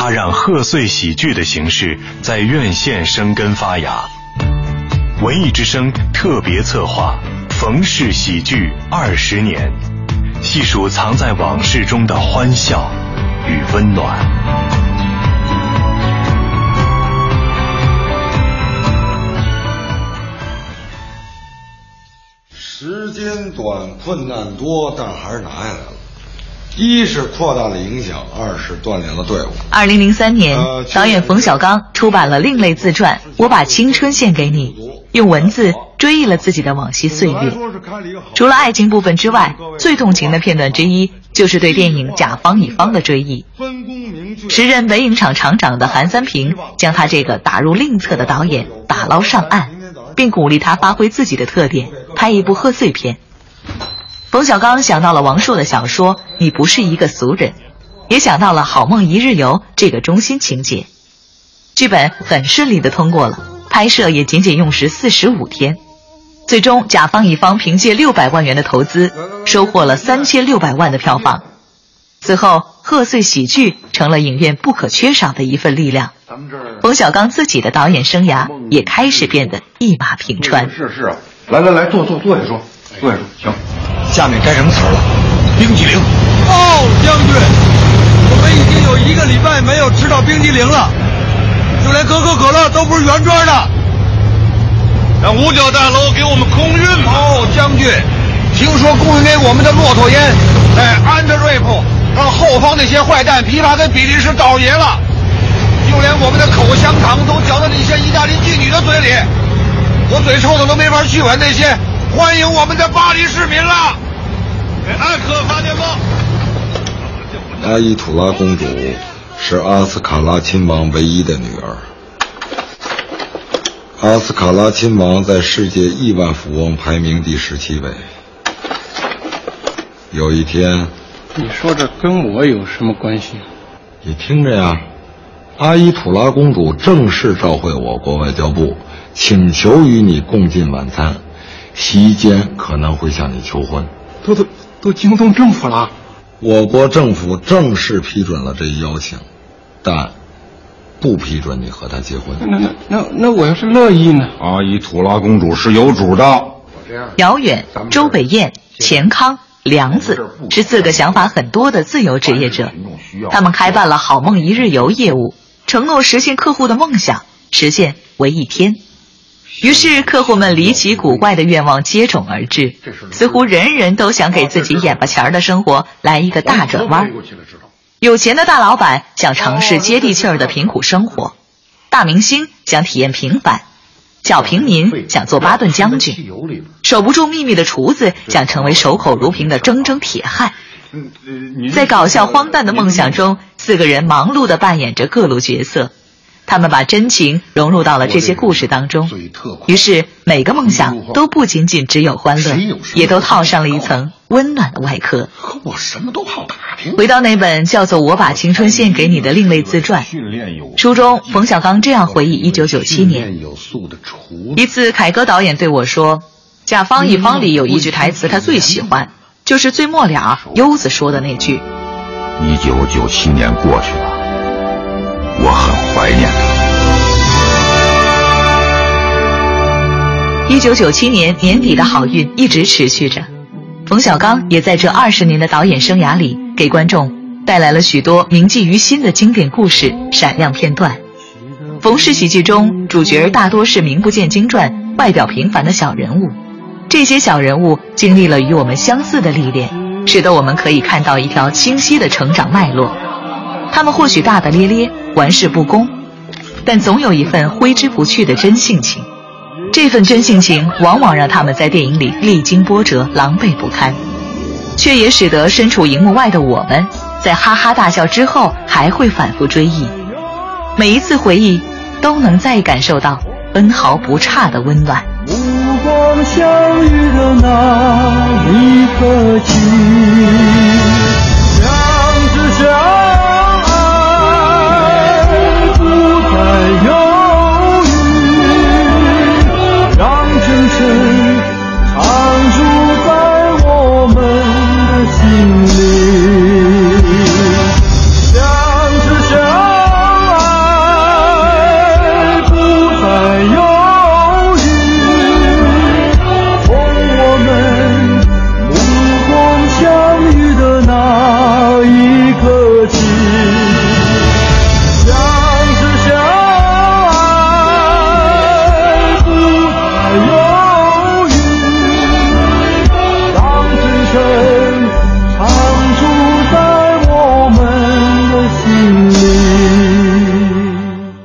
他让贺岁喜剧的形式在院线生根发芽。文艺之声特别策划《冯氏喜剧二十年》，细数藏在往事中的欢笑与温暖。时间短，困难多，但还是拿下来了。一是扩大了影响，二是锻炼了队伍。二零零三年，导演冯小刚出版了另类自传《我把青春献给你》，用文字追忆了自己的往昔岁月。除了爱情部分之外，最动情的片段之一就是对电影《甲方乙方》的追忆。时任北影厂厂长的韩三平将他这个打入另册的导演打捞上岸，并鼓励他发挥自己的特点，拍一部贺岁片。冯小刚想到了王朔的小说《你不是一个俗人》，也想到了《好梦一日游》这个中心情节。剧本很顺利的通过了，拍摄也仅仅用时四十五天。最终，甲方乙方凭借六百万元的投资，收获了三千六百万的票房。此后，贺岁喜剧成了影院不可缺少的一份力量。冯小刚自己的导演生涯也开始变得一马平川。是是，来来来，坐坐坐下说，坐下说，行。下面该什么词儿了？冰激凌。哦，将军，我们已经有一个礼拜没有吃到冰激凌了，就连可口可乐都不是原装的。让五角大楼给我们空运吧。哦，将军，听说供应给我们的骆驼烟在安德瑞普让后方那些坏蛋琵琶跟比利时倒爷了，就连我们的口香糖都嚼到那些意大利妓女的嘴里，我嘴臭的都没法去吻那些。欢迎我们的巴黎市民了！给艾克发电报。阿依土拉公主是阿斯卡拉亲王唯一的女儿。阿斯卡拉亲王在世界亿万富翁排名第十七位。有一天，你说这跟我有什么关系？你听着呀，阿依土拉公主正式召回我国外交部，请求与你共进晚餐。席间可能会向你求婚，都都都惊动政府了。我国政府正式批准了这一邀请，但不批准你和他结婚。那那那那我要是乐意呢？阿依土拉公主是有主的。姚远、周北燕、钱康、梁子是四个想法很多的自由职业者，他们开办了好梦一日游业务，承诺实现客户的梦想，实现为一天。于是，客户们离奇古怪的愿望接踵而至，似乎人人都想给自己眼巴前儿的生活来一个大转弯。有钱的大老板想尝试接地气儿的贫苦生活，大明星想体验平凡，小平民想做巴顿将军，守不住秘密的厨子想成为守口如瓶的铮铮铁汉。在搞笑荒诞的梦想中，四个人忙碌地扮演着各路角色。他们把真情融入到了这些故事当中，于是每个梦想都不仅仅只有欢乐，也都套上了一层温暖的外壳。我什么都好打听。回到那本叫做《我把青春献给你》的另类自传，书中冯小刚这样回忆1997年：一次，凯歌导演对我说，《甲方乙方》里有一句台词他最喜欢，就是最末了优子说的那句：“1997 年过去了。”怀念他。一九九七年年底的好运一直持续着，冯小刚也在这二十年的导演生涯里，给观众带来了许多铭记于心的经典故事、闪亮片段。冯氏喜剧中，主角大多是名不见经传、外表平凡的小人物，这些小人物经历了与我们相似的历练，使得我们可以看到一条清晰的成长脉络。他们或许大大咧咧。玩世不恭，但总有一份挥之不去的真性情。这份真性情往往让他们在电影里历经波折、狼狈不堪，却也使得身处荧幕外的我们，在哈哈大笑之后还会反复追忆。每一次回忆，都能再感受到分毫不差的温暖。光相遇的那一刻起。